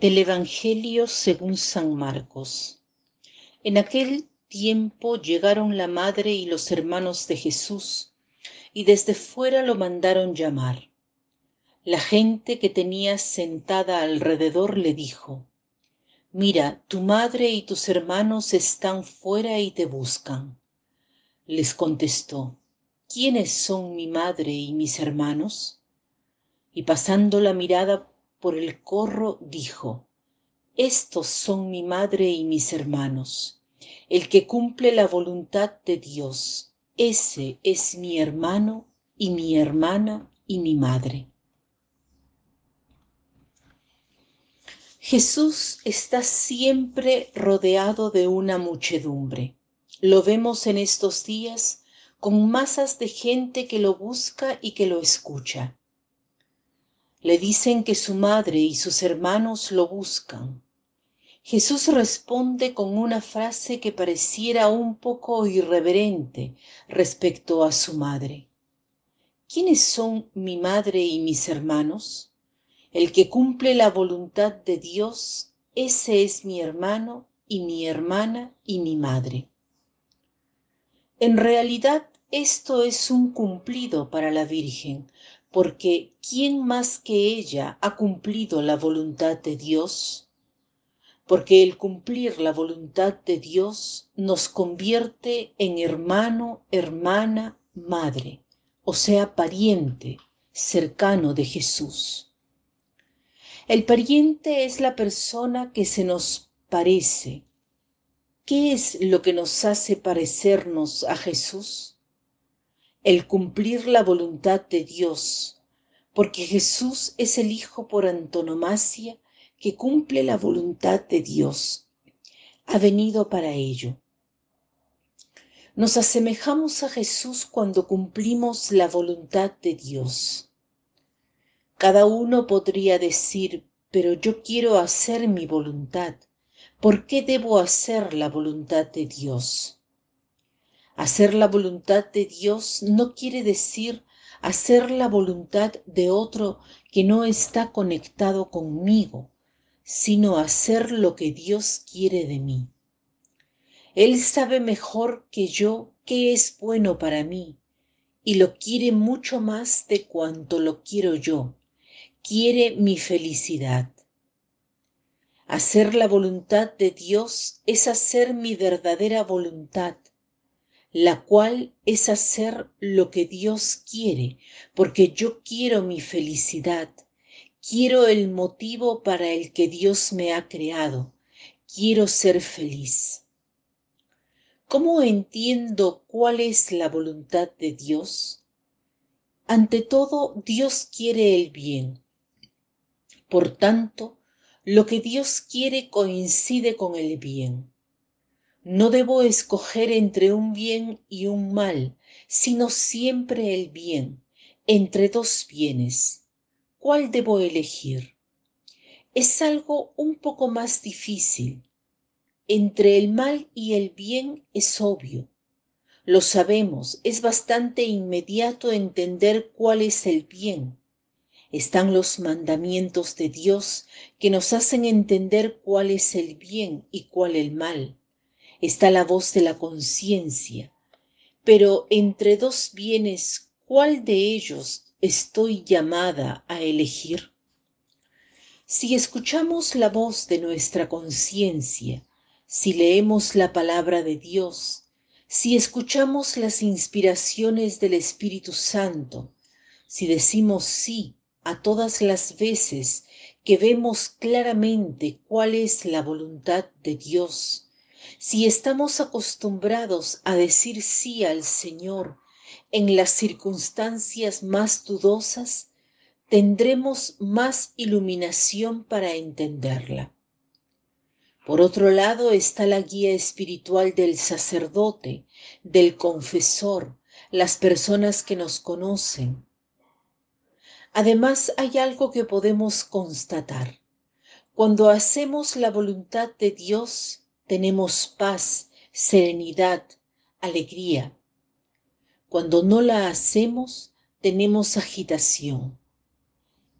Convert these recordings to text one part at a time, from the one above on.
Del Evangelio según San Marcos. En aquel tiempo llegaron la madre y los hermanos de Jesús, y desde fuera lo mandaron llamar. La gente que tenía sentada alrededor le dijo, Mira, tu madre y tus hermanos están fuera y te buscan. Les contestó, ¿quiénes son mi madre y mis hermanos? Y pasando la mirada por el corro dijo, Estos son mi madre y mis hermanos. El que cumple la voluntad de Dios, ese es mi hermano y mi hermana y mi madre. Jesús está siempre rodeado de una muchedumbre. Lo vemos en estos días con masas de gente que lo busca y que lo escucha. Le dicen que su madre y sus hermanos lo buscan. Jesús responde con una frase que pareciera un poco irreverente respecto a su madre. ¿Quiénes son mi madre y mis hermanos? El que cumple la voluntad de Dios, ese es mi hermano y mi hermana y mi madre. En realidad esto es un cumplido para la Virgen, porque ¿quién más que ella ha cumplido la voluntad de Dios? Porque el cumplir la voluntad de Dios nos convierte en hermano, hermana, madre, o sea, pariente, cercano de Jesús. El pariente es la persona que se nos parece. ¿Qué es lo que nos hace parecernos a Jesús? El cumplir la voluntad de Dios, porque Jesús es el Hijo por antonomasia que cumple la voluntad de Dios. Ha venido para ello. Nos asemejamos a Jesús cuando cumplimos la voluntad de Dios. Cada uno podría decir, pero yo quiero hacer mi voluntad. ¿Por qué debo hacer la voluntad de Dios? Hacer la voluntad de Dios no quiere decir hacer la voluntad de otro que no está conectado conmigo, sino hacer lo que Dios quiere de mí. Él sabe mejor que yo qué es bueno para mí y lo quiere mucho más de cuanto lo quiero yo. Quiere mi felicidad. Hacer la voluntad de Dios es hacer mi verdadera voluntad la cual es hacer lo que Dios quiere, porque yo quiero mi felicidad, quiero el motivo para el que Dios me ha creado, quiero ser feliz. ¿Cómo entiendo cuál es la voluntad de Dios? Ante todo, Dios quiere el bien. Por tanto, lo que Dios quiere coincide con el bien. No debo escoger entre un bien y un mal, sino siempre el bien, entre dos bienes. ¿Cuál debo elegir? Es algo un poco más difícil. Entre el mal y el bien es obvio. Lo sabemos, es bastante inmediato entender cuál es el bien. Están los mandamientos de Dios que nos hacen entender cuál es el bien y cuál el mal está la voz de la conciencia, pero entre dos bienes, ¿cuál de ellos estoy llamada a elegir? Si escuchamos la voz de nuestra conciencia, si leemos la palabra de Dios, si escuchamos las inspiraciones del Espíritu Santo, si decimos sí a todas las veces que vemos claramente cuál es la voluntad de Dios, si estamos acostumbrados a decir sí al Señor en las circunstancias más dudosas, tendremos más iluminación para entenderla. Por otro lado está la guía espiritual del sacerdote, del confesor, las personas que nos conocen. Además hay algo que podemos constatar. Cuando hacemos la voluntad de Dios, tenemos paz, serenidad, alegría. Cuando no la hacemos, tenemos agitación.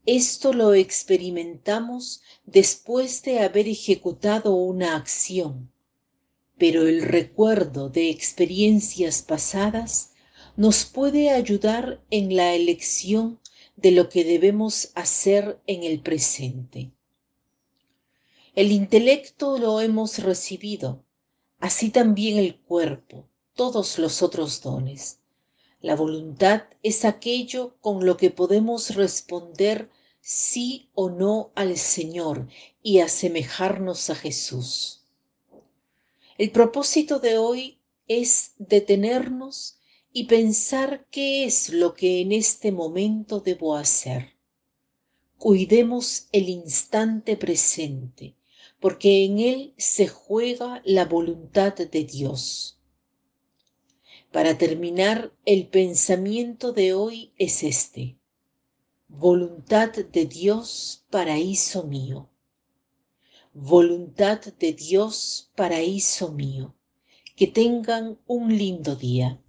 Esto lo experimentamos después de haber ejecutado una acción, pero el recuerdo de experiencias pasadas nos puede ayudar en la elección de lo que debemos hacer en el presente. El intelecto lo hemos recibido, así también el cuerpo, todos los otros dones. La voluntad es aquello con lo que podemos responder sí o no al Señor y asemejarnos a Jesús. El propósito de hoy es detenernos y pensar qué es lo que en este momento debo hacer. Cuidemos el instante presente, porque en él se juega la voluntad de Dios. Para terminar, el pensamiento de hoy es este. Voluntad de Dios, paraíso mío. Voluntad de Dios, paraíso mío. Que tengan un lindo día.